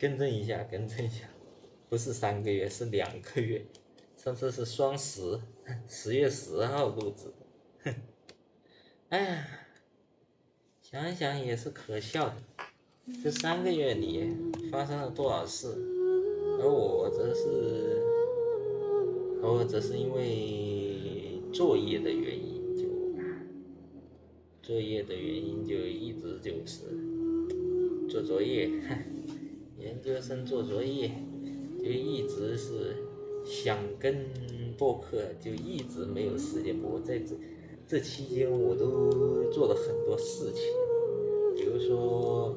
更正一下，更正一下，不是三个月，是两个月。上次是双十，十月十号录制。哎呀，想想也是可笑的。这三个月里发生了多少事，而我则是，而我则是因为作业的原因就。作业的原因就一直就是做作业，研究生做作业就一直是想跟播客，就一直没有时间播。在这这期间，我都做了很多事情，比如说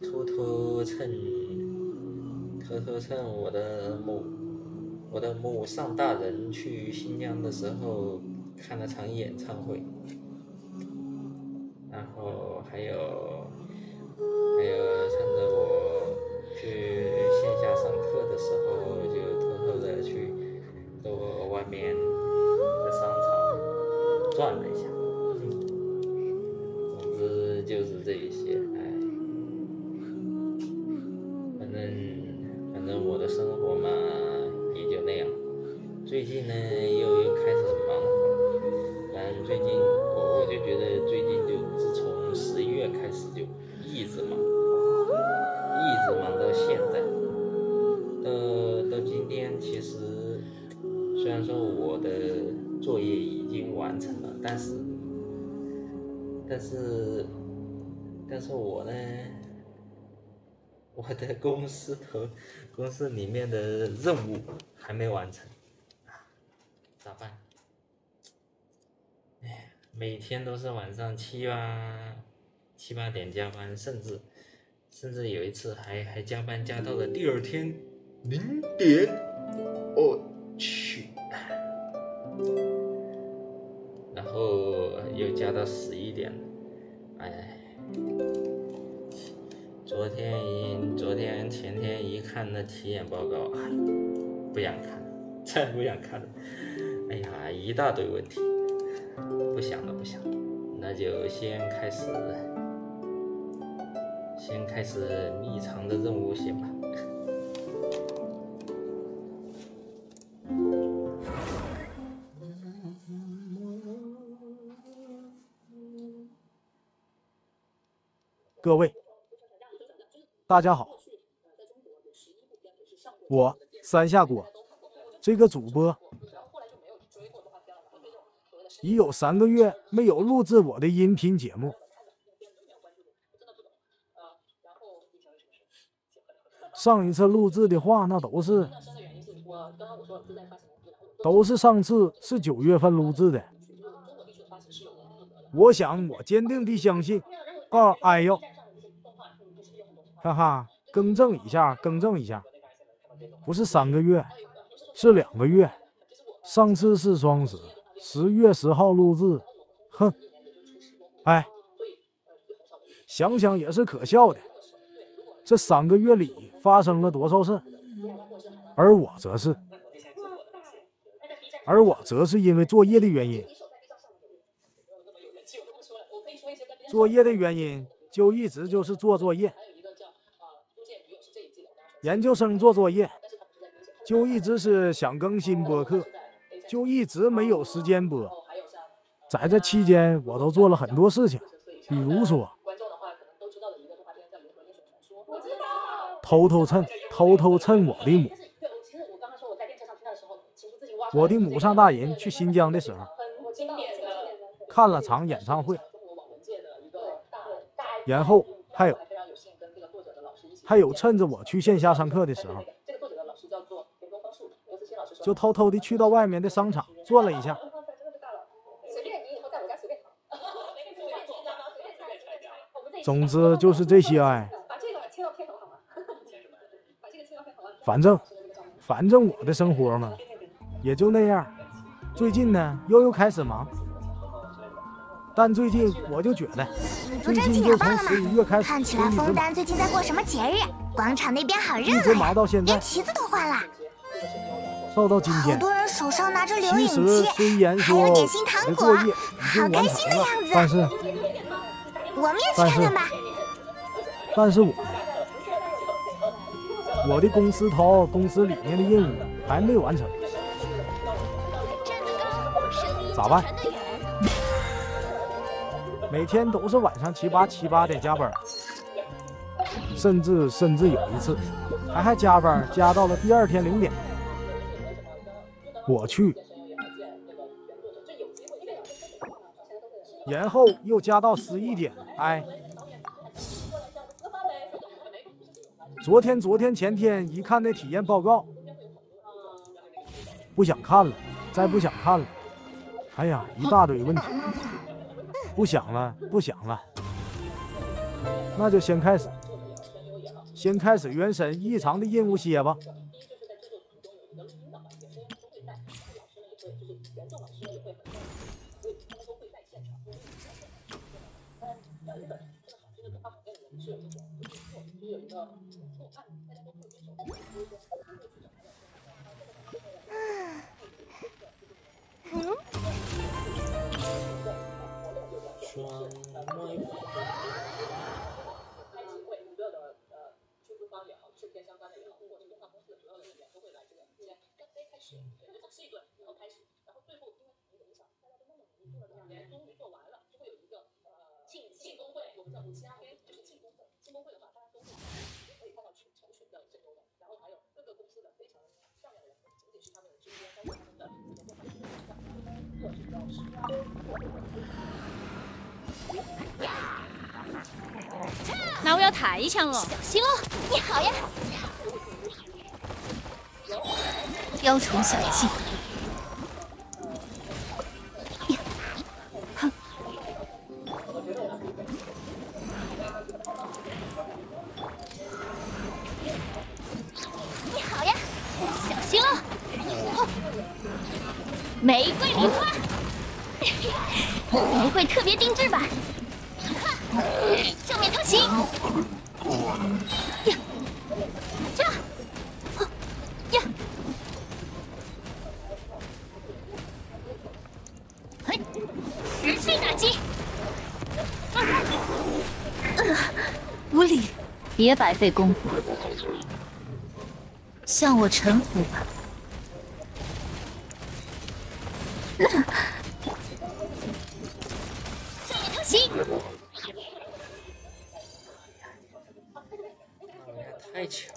偷偷趁偷偷趁我的某我的某上大人去新疆的时候看了场演唱会。然后还有，公司头公司里面的任务还没完成，咋办？哎，每天都是晚上七八。七八点加班，甚至甚至有一次还还加班加到了第二天零点，体检报告，哎，不想看了，再不想看了，哎呀，一大堆问题，不想了不想了，那就先开始。先开始秘藏的任务先吧。各位，大家好，我三下锅这个主播已有三个月没有录制我的音频节目。上一次录制的话，那都是，都是上次是九月份录制的。我想，我坚定的相信，啊，哎呦，哈哈，更正一下，更正一下，不是三个月，是两个月。上次是双十，十月十号录制，哼，哎，想想也是可笑的。这三个月里发生了多少事？而我则是，而我则是因为作业的原因，作业的原因就一直就是做作业，研究生做作业，就一直是想更新播客，就一直没有时间播。在这期间，我都做了很多事情，比如说。偷偷蹭，偷偷蹭我的母。我的母上大人去新疆的时候，看了场演唱会。然后还有，还有趁着我去线下上课的时候，就偷偷的去到外面的商场转了一下。总之就是这些哎。反正反正我的生活嘛，也就那样。最近呢，又又开始忙。但最近我就觉得，最近就从十一月开始，看起来枫丹最近在过什么节日？广场那边好热闹，忙到现在，连旗子都换了。到到今天，好多人手上拿着留影机，还有点心糖果，好开心的样子。但是，我们也去看看吧。但是我，我的公司头公司里面的任务还没完成，咋办？每天都是晚上七八七八点加班，甚至甚至有一次，还还加班加到了第二天零点。我去，然后又加到十一点。哎，昨天昨天前天一看那体验报告，不想看了，再不想看了。哎呀，一大堆问题。不想了，不想了，那就先开始，先开始原神异常的任务些吧。那我要太强了，小心哦！你好呀，雕虫小技。别白费功夫，向我臣服吧。行太强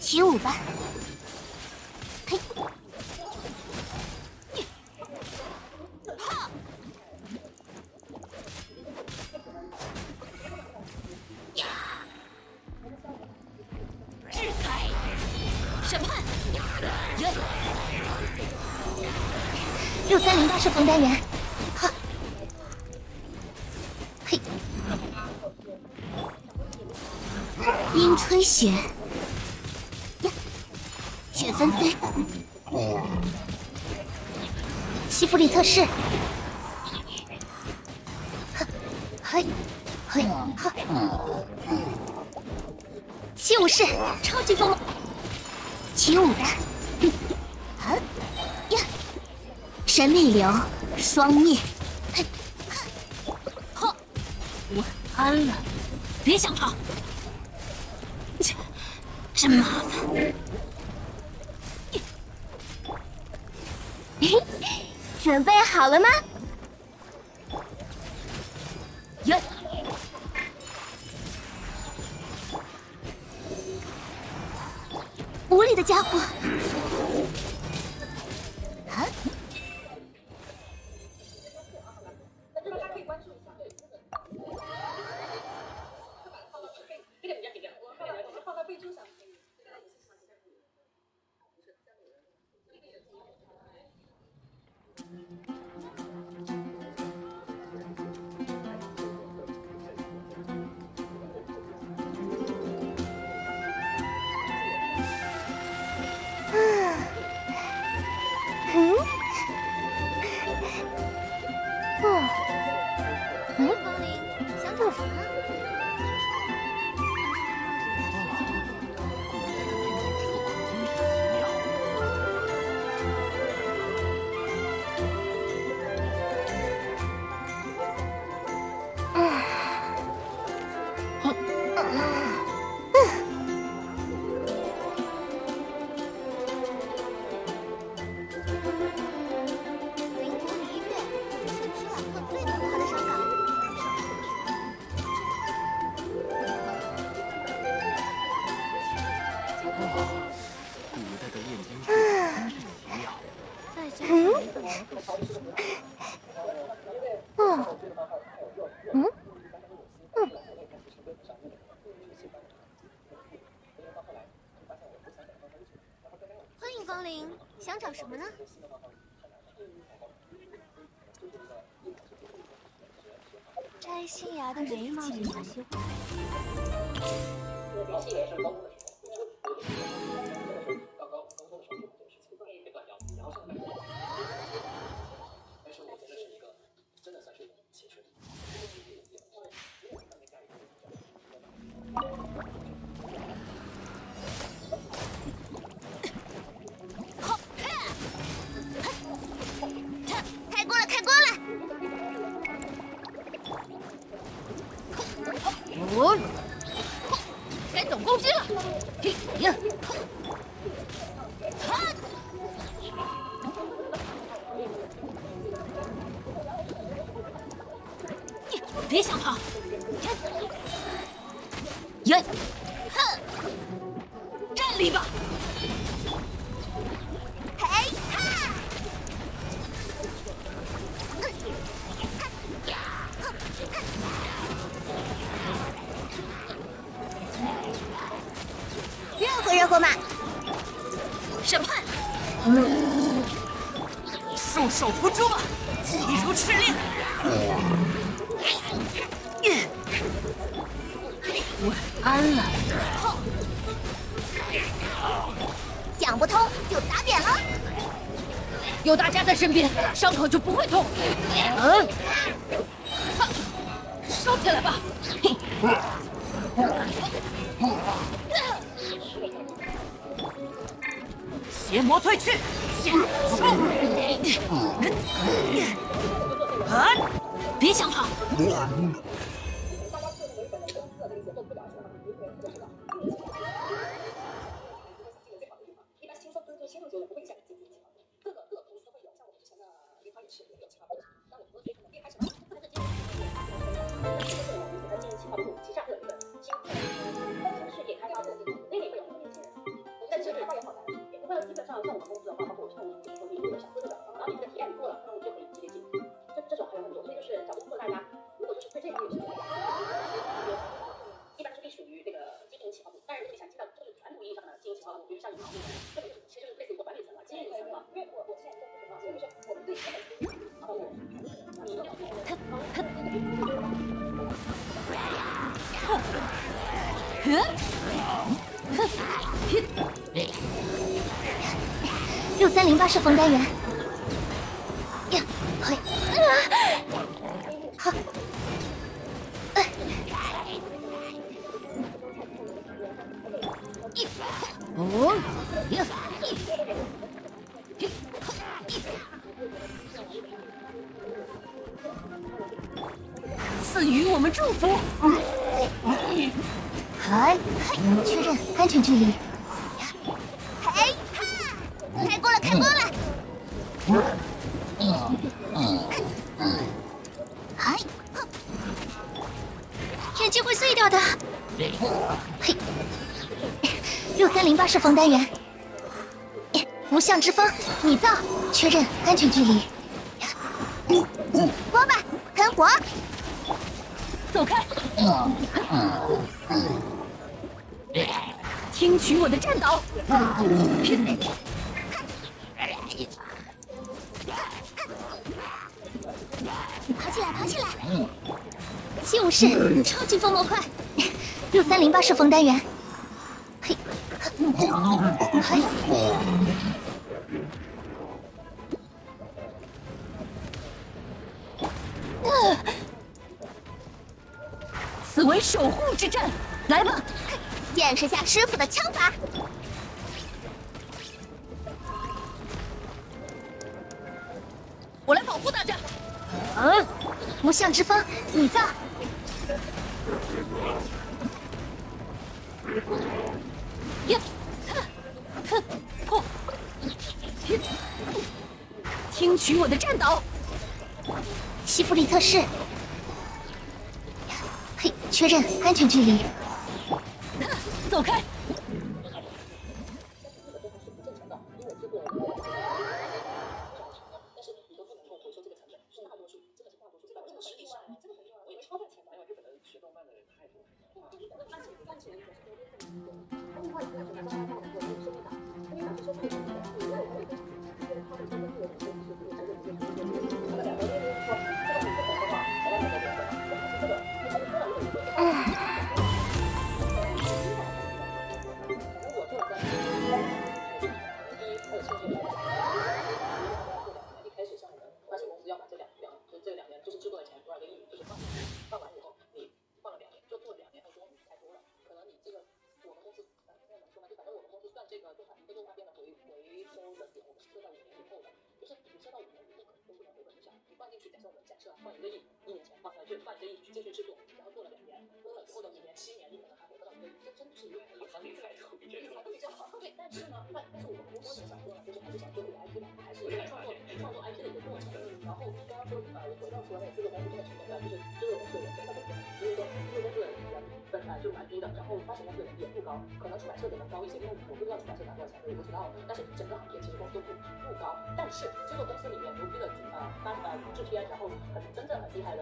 起舞吧！三零大师冯单元，哈，嘿，阴吹雪。三 C，吸附力测试，嘿，嘿，哈，七武士，超级风，起舞的，神秘流，双灭，哼，晚安了，别想逃！切，真麻烦。准备好了吗？摘新芽的眉毛警察协会。热乎热乎嘛！审判！束手无捉，急如赤令。晚安了。讲不通就打扁了。有大家在身边，伤口就不会痛。嗯，哈收起来吧。邪魔退去，剑出。啊！别想跑！六三零八射锋单元。呀，嘿，啊，好。哎哦，呀！赐予我们祝福。嗨，嘿，确认安全距离。眼睛会碎掉的。嘿，六三零八设防单元，无相之风你造，确认安全距离。锅吧，喷火！走开！听取我的战导。七武士，超级风魔块，六三零八式风单元。嘿，嘿，此为守护之战，来吧！见识下师傅的枪法。我来保护大家。嗯，无相之风你造。呀，哼，哼，听取我的战斗。西弗里测试。嘿，确认安全距离。走开！高一些，因为我不知道出版社拿多少钱，我不知道。但是整个行业其实工资都不不高，但是制作公司里面牛逼的呃单呃制片，然后很真正很厉害的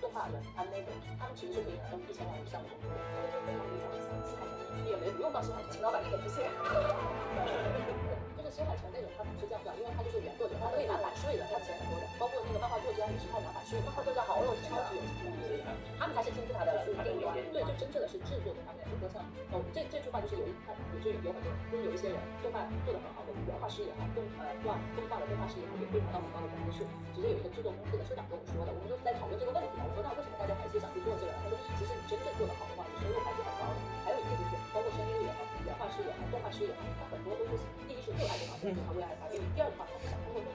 动画人、安那种，他们其实是可以拿到一千万以上的工资，这就非常非常厉害。也没不用到新海诚，秦老板也不是。就是新海诚那种，他不是这样算，因为他就是原作者，他可以拿版税的，他钱很多的。包括那个漫画作家也是靠拿版税，漫画作家好有超级有钱，他们才是金字塔的顶端。对，就真正的是制作的方面，就说像哦，这这句话就是有一他有就有很多，就是有一些人动漫做的很好的原画师也好，动呃画动画的动画师也好，也会拿到很高的工资。是，直接有一个制作公司的社长跟我说的，我们就是在讨论这个问题嘛。我说那为什么大家还是想去做这个？他说其实你真正做的好的话，你收入还是很高的。还有一个就是包括声优也好，原画师也好，动画师也好，他很多都是第一是热爱动画，所以他为爱发电；第二的话，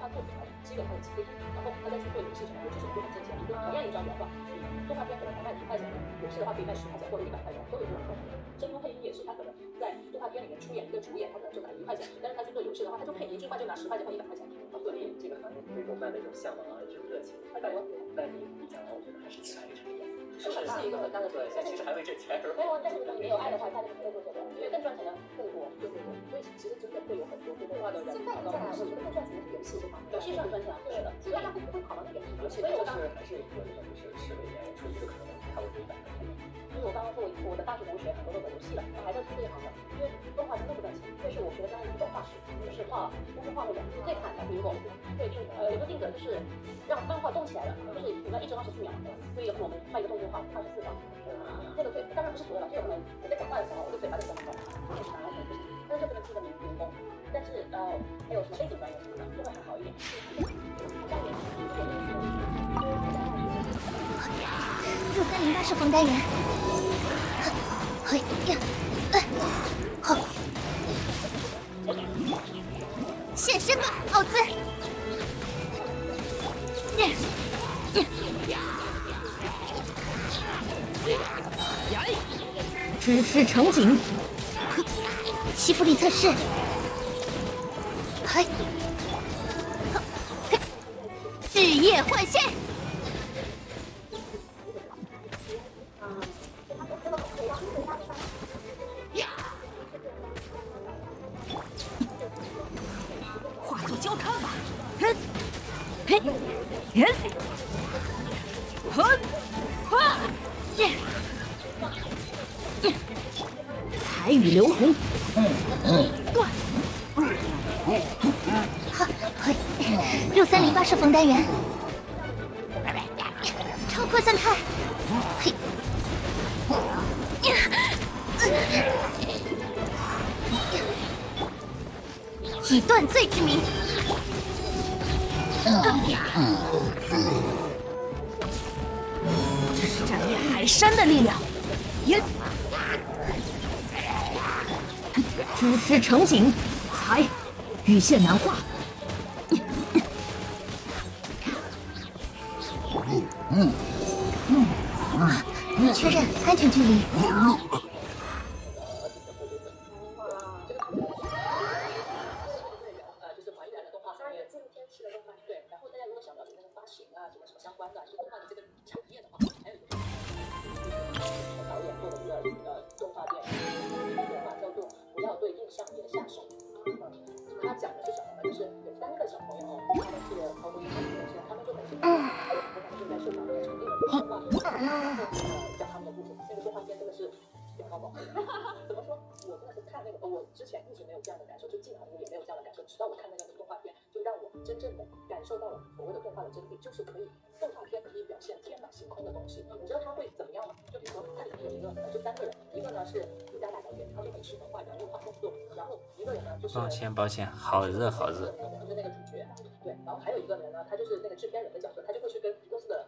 他是想通过动画作品来积累他的积累，然后他再去做游戏什么，游戏什么就很挣钱。一个同样一张原画，你动画片可能才卖几块钱，游戏的话可以卖十块钱或者一百块钱，都有这种可能。声优配音也是，他可能在动画片里面出演一个主演，他可能就拿一块钱，但是他去做游戏的话，他就配一句话就拿十块钱或一百块钱。对于这个行业对动漫的这种向往啊，这种热情，但但你你讲的，我觉得还是起来一成一是一个很大的对，其实还没挣钱。没有，但是如果你没有爱的话，大家不会做这个，因为更赚钱的更多。对对对，所以其实真的会有很多做动画的人。现在再来，我觉得更赚钱的是游戏，是吧？游戏是很赚钱，对的。所以大家不会跑到那边去。所以就是还是有一个就是视为演员出去的可能差不多一百块钱。因为我刚刚说，我我的大学同学很多都走游戏了，还在做这一行的，因为动画真的不赚钱。这是我学的专业是动画师，就是画公司画那种最惨的，比如我对定呃有个定格就是让漫画动起来了，就是你要一直二十四秒，所以我们画一个动作画二十四张，那个最，当然不是所有的，就有可能我在讲话的时候，我的嘴巴在动他是冯丹元。嘿呀，哎，好，现身吧，奥兹。耶耶，只是场景，西弗里测试。泄难化。嗯嗯嗯，确认安全距离。好热好热就是那个主角对然后还有一个人呢他就是那个制片人的角色他就会去跟公司的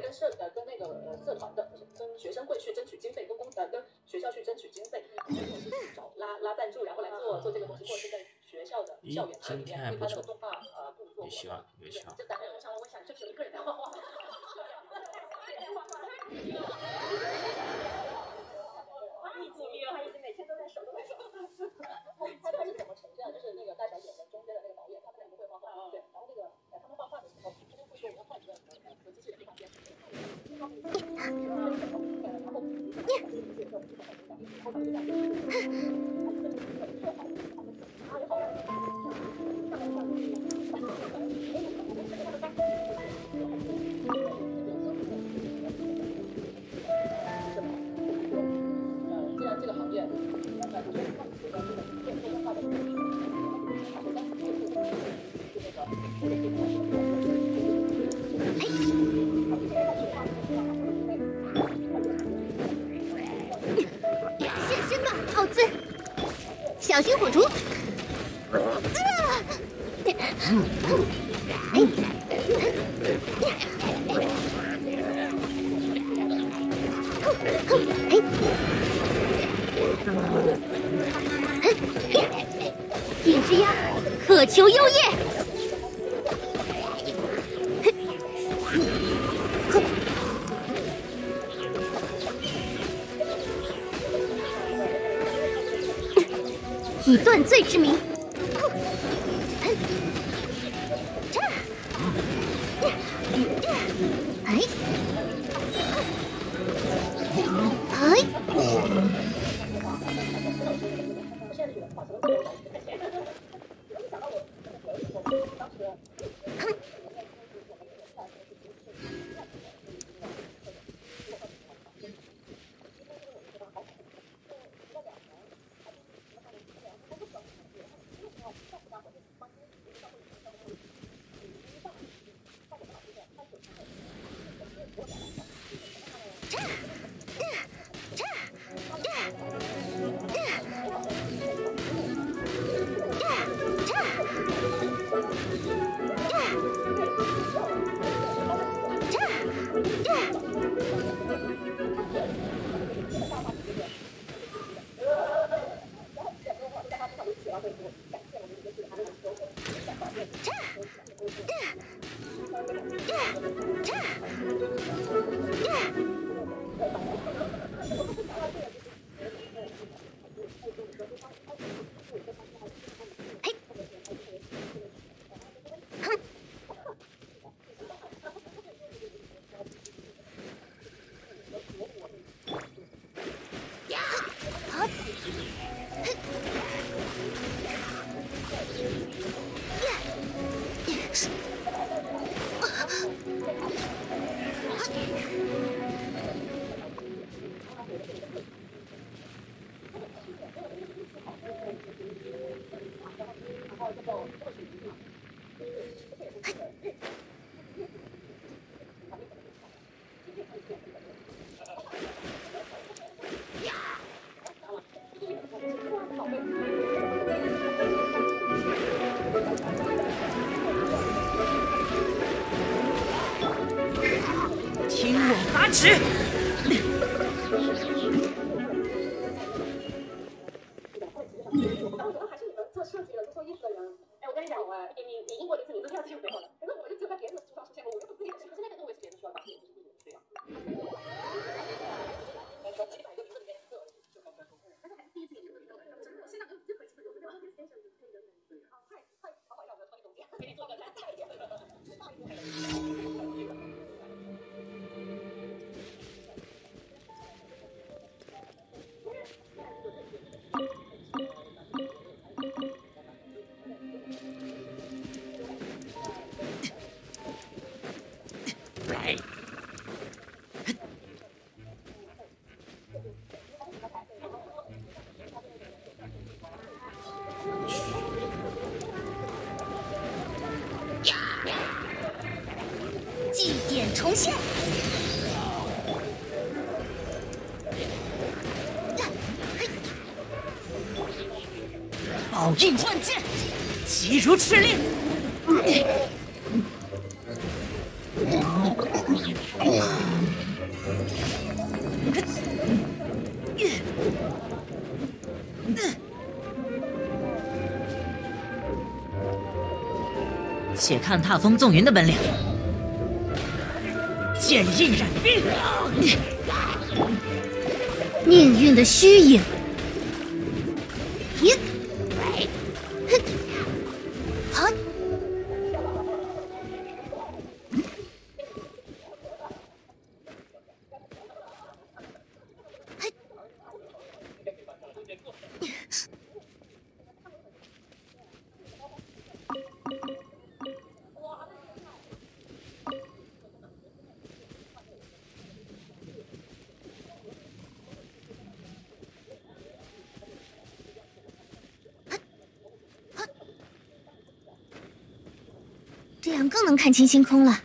跟社呃跟那个呃社团的跟学生会去争取经费跟公呃跟学校去争取经费然后就去找拉拉赞助然后来做做这个东西或者是在学校的校园里面为他的动画呃动作对你。小心火烛。起如赤令。且看踏风纵云的本领。剑印染冰，命运的虚影。更能看清星空了。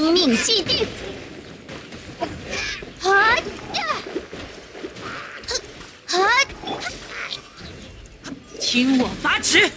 生命既定。啊！啊！听我法旨。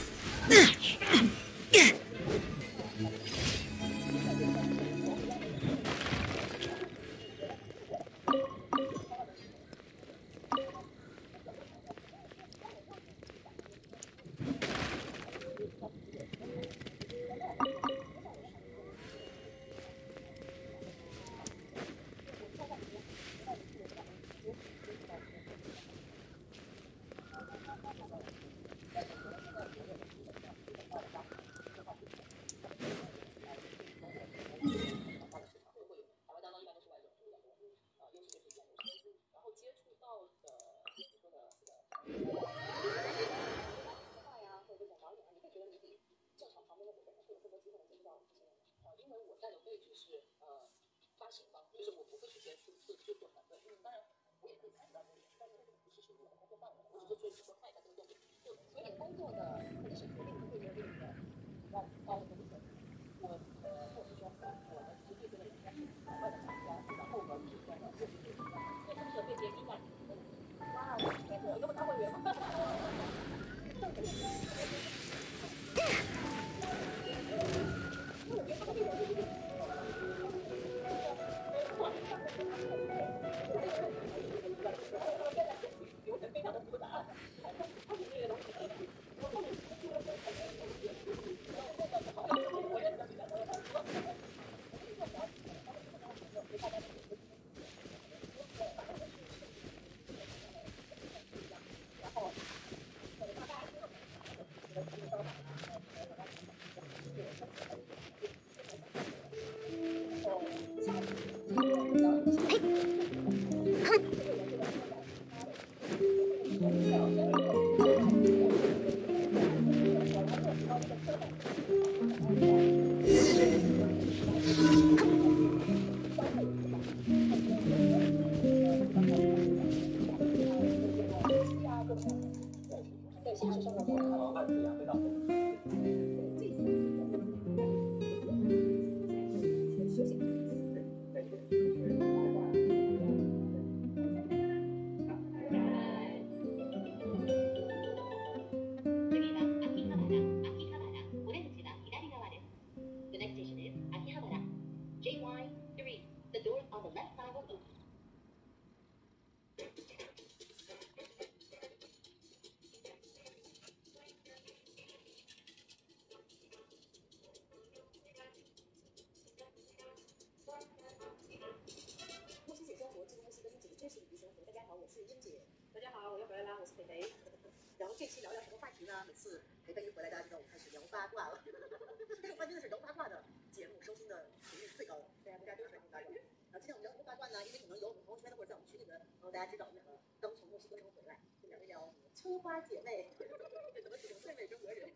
期聊聊什么话题呢？每次陪伴一回来，大家就让我们开始聊八卦了。这个关键的是聊八卦的节目收听的频率最高的，大家大家都是听八卦。然后今天我们聊什么八卦呢？因为可能有我们朋友圈的或者在我们群里的朋友，大家知道那个刚从墨西哥城回来，就聊一聊村花姐妹，怎么形容最美中国人？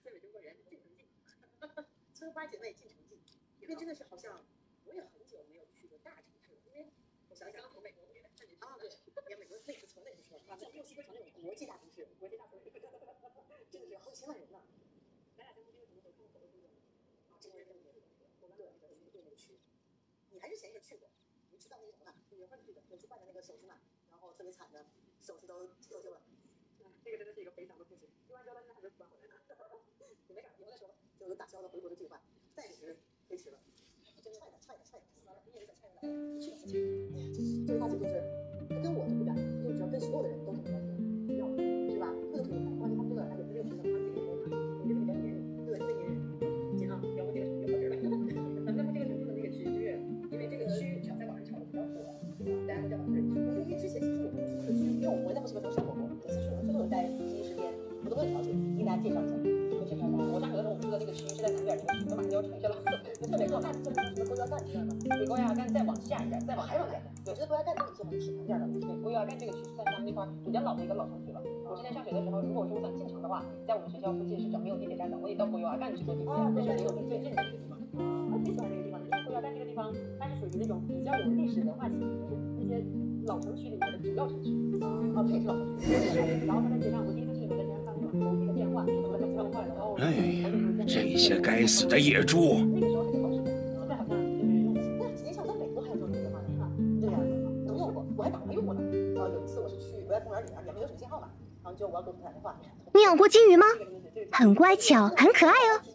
最美中国人进城记，春花姐妹进城记，因为真的是好像我也很久没有去过大城市了，因为我想想从美国回来，啊对，因为美国那是从那个时候，啊，在墨西哥城那种国际大城市，国际大城市，真的是好几千万人呢。咱俩在墨西哥城的时候，看过好多中国人，啊，中国人真的，我们对对对没有去，你还是前一阵去过，你知道那什么呢？五月份去的，有去办的那个手续嘛，然后特别惨的，手续都脱臼了。这个真的是一个悲伤的事。去完之后，到现在还 没办回来呢。也没啥，以后再说吧。就有打消了回国的计划，暂时推迟了。踹的踹的踹的，你也有点踹的，去的事情。哎呀，这个话就是，他跟我就不一样，所有的人都很关系，要是吧？会有特别快，关键他们这个还有这个学生，他们这个人嘛，我觉得比较黏人，对，特别黏人。行啊，聊过这个城市就好人了。咱们这个 城市的那个区，就是因为这个区只要在网上炒的比较火，大家都叫往这里去。因为之前其实我不是，因为我在墨西哥城生活过，每次去我最后在第一时间，我都会了解，给大家介绍一下。那个区是在南边，那个区都马上就要城市了，就特别热。那这什么龟腰干，你知道吗？比龟腰干再往下一点，再往还往下，有些龟腰干都有一些很体面点的。对，龟腰干这个区算是他们那块比较老的一个老城区了。我之前上学的时候，如果说我想进城的话，在我们学校附近是找没有地铁站的，我得到龟腰干去坐地铁，这是离我们最近的一个地方。我挺喜欢这个地方的，因为龟腰干这个地方，它是属于那种比较有历史文化气息，就是那些老城区里面的主要城区。啊，这也是老城区。然后他在街上，我第一次哎，这些该死的野猪！那个时候还是考试的，现在好像就是用不起。那几年前我在美国还有这种电话呢，对呀，能用过，我还打过用过呢。呃，有一次我是去国家公园里面，也没有什么信号嘛，然后我要给我同学打电话。你养过金鱼吗？很乖巧，很可爱哦。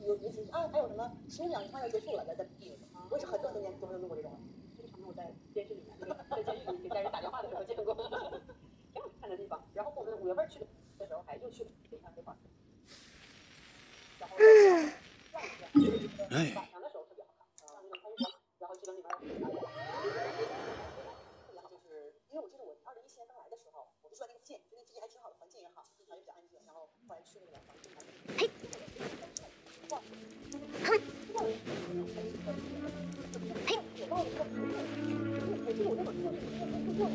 有有几啊，还有什么十两快要结束了，在在地里，我也是很多很多年都没有用过这种了。这个场景我在电视里面，在监狱里给家人打电话的时候见过，挺好看的地方。然后我们五月份去的时候还又去了北山这块。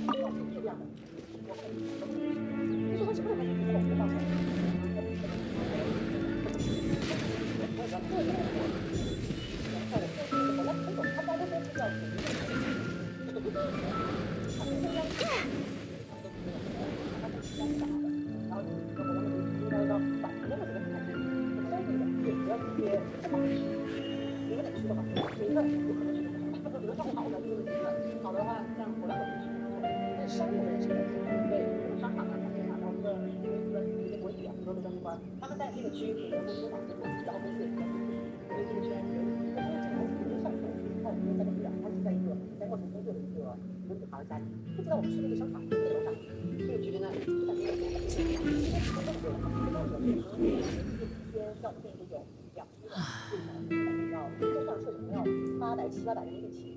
然后哎，就是为什么我们不懂得道歉？好的话，像我两个同事，那商务人士，对，这种商场很多都在那块儿，他们在这个区域有公司嘛，然后公司也在，所以这个圈子，那这个情况是一个上层，那我们在那边，他是在一个在墨城工作的一个一个女孩家里，不知道我们去那个商场那个楼上，这个局真的就感觉有点因为因为他们有的嘛，因为有的可能有一些像我们这种两批的，要就上设置可能要八百七八百人民币起。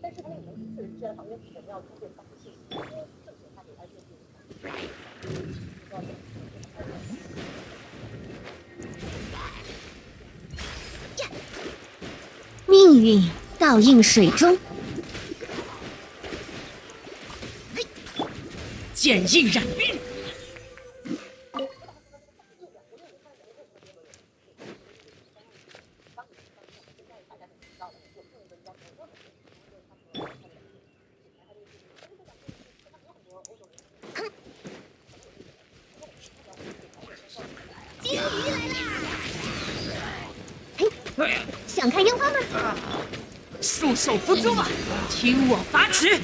但是他那个门是是在旁边，我们要通过发信息，正确他给 IP 的命运倒映水中。剪映染冰守不住啊听我发指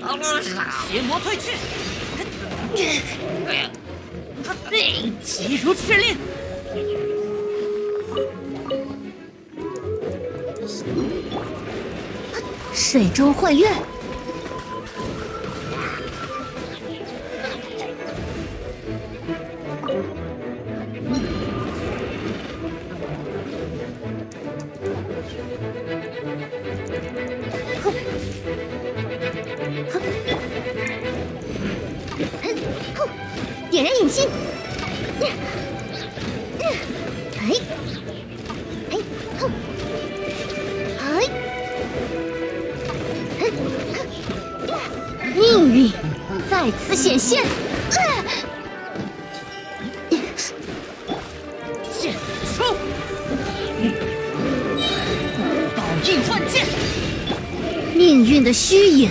来一次！邪魔退去！急如敕令。水中幻月。剑剑出。嗯宝印万剑。命运的虚影。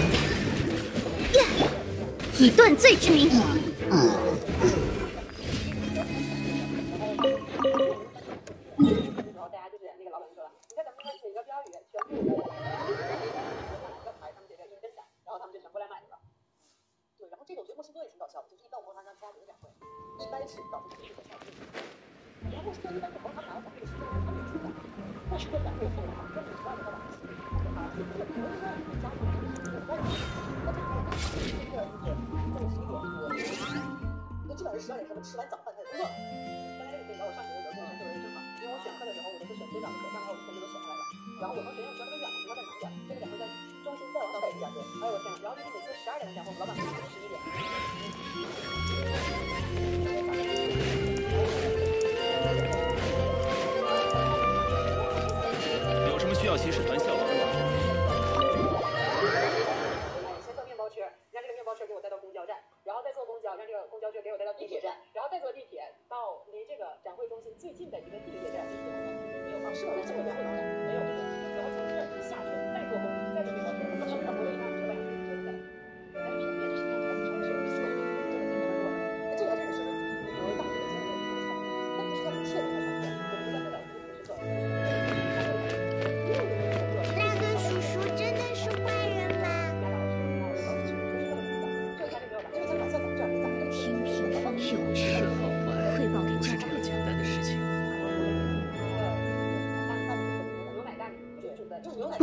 以断罪之名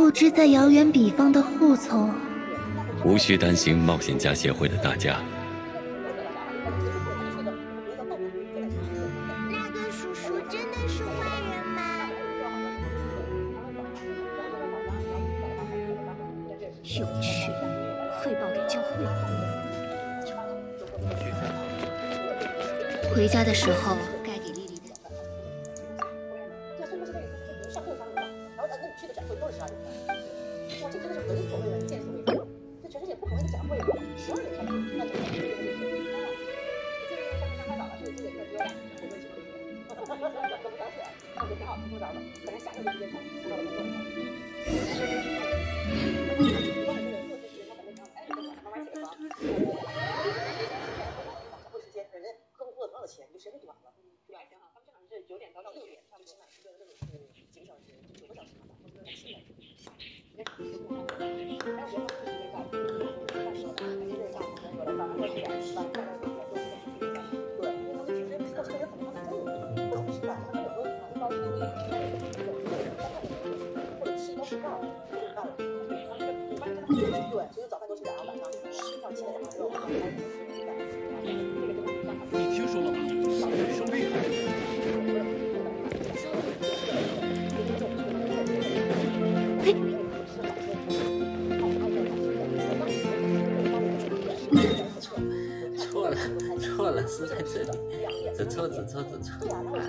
不知在遥远彼方的护从。无需担心冒险家协会的大家。那个叔叔真的是坏人吗？有趣，汇报给教会。回家的时候。车子车子车子。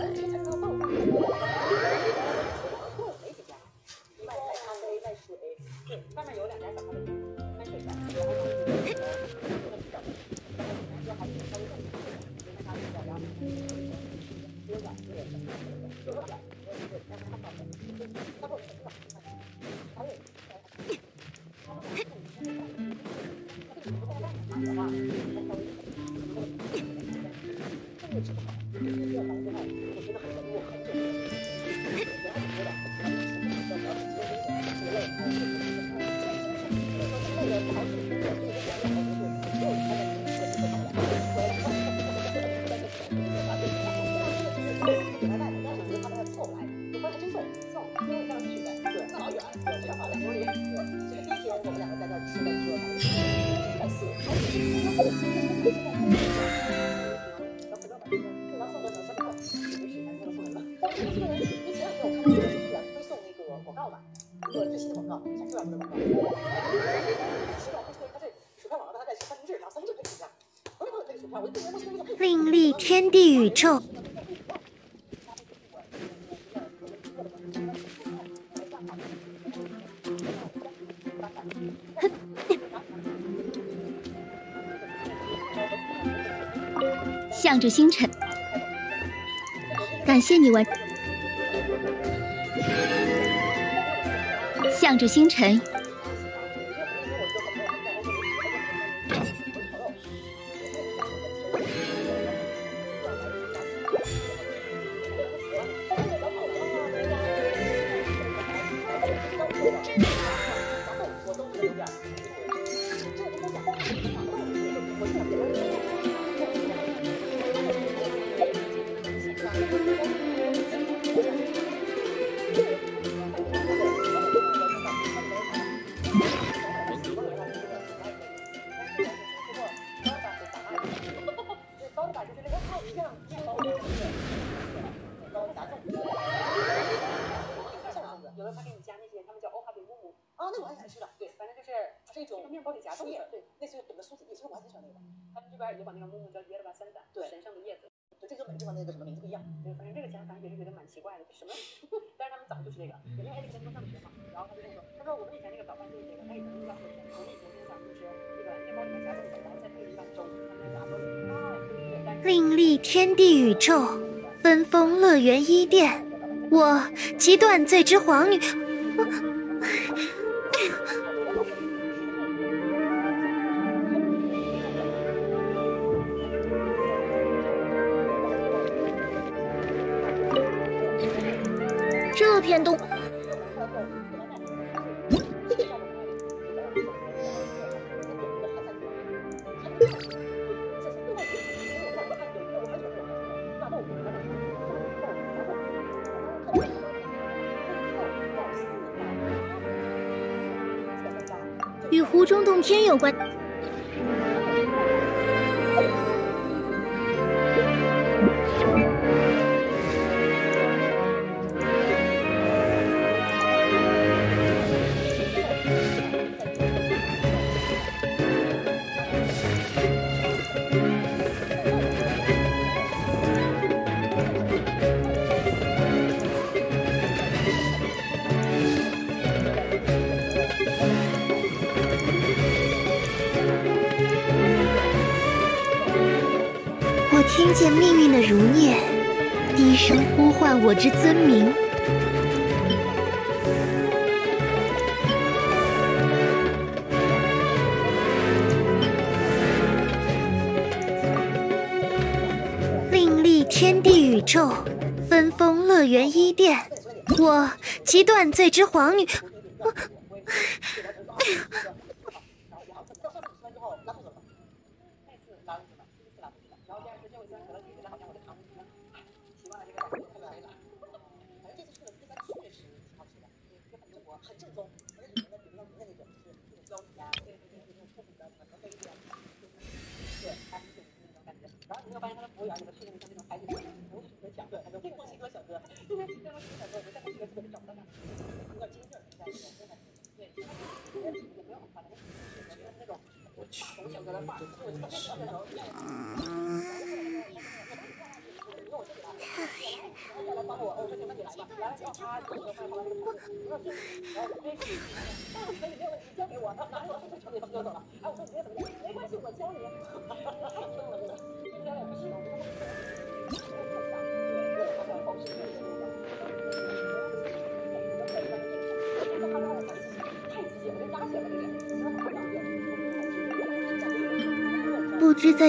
向着星辰。感谢你们向着星辰另立天地宇宙，分封乐园伊甸，我即断罪之皇女。这片洞与湖中洞天有关。我即断罪之皇女。不知在我。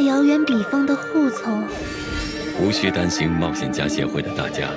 遥远彼方的护从，无需担心冒险家协会的大家。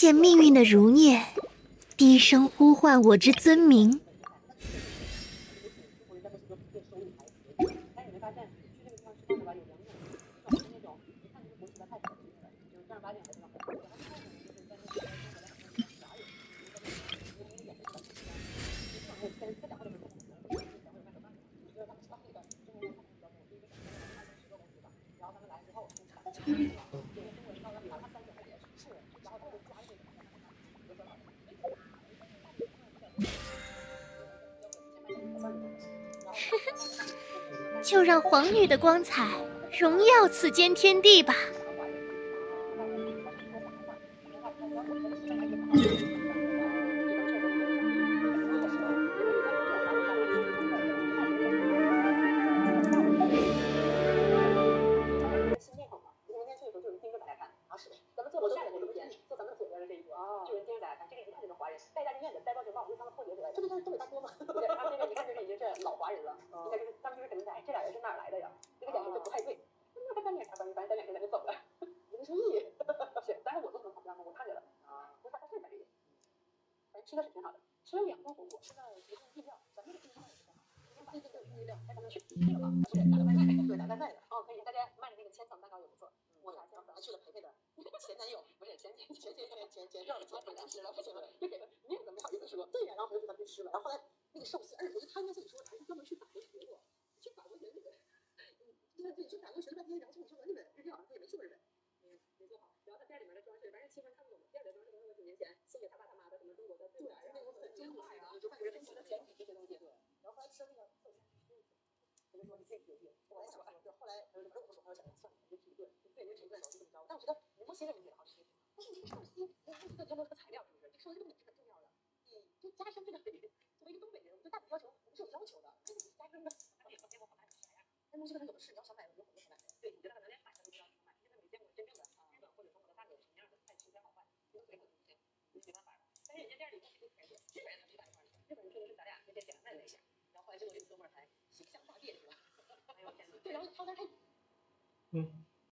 见命运的如念，低声呼唤我之尊名。皇女的光彩荣耀此间天地吧。所以，两个火锅，吃了一顿日料，咱们这个地方也是挺好，今天把这个日料带咱们去吃了吧，不是打个外卖，对，打外卖的，哦，可以，大家卖的那个千层蛋糕也不错。我俩前还去了培培的前男友，不是前前前前前前前前前回来吃了，不行了，就给他面子没好意思说。对呀，然后我就给他去吃了，然后后来那个寿司，而且我就他应该自己说，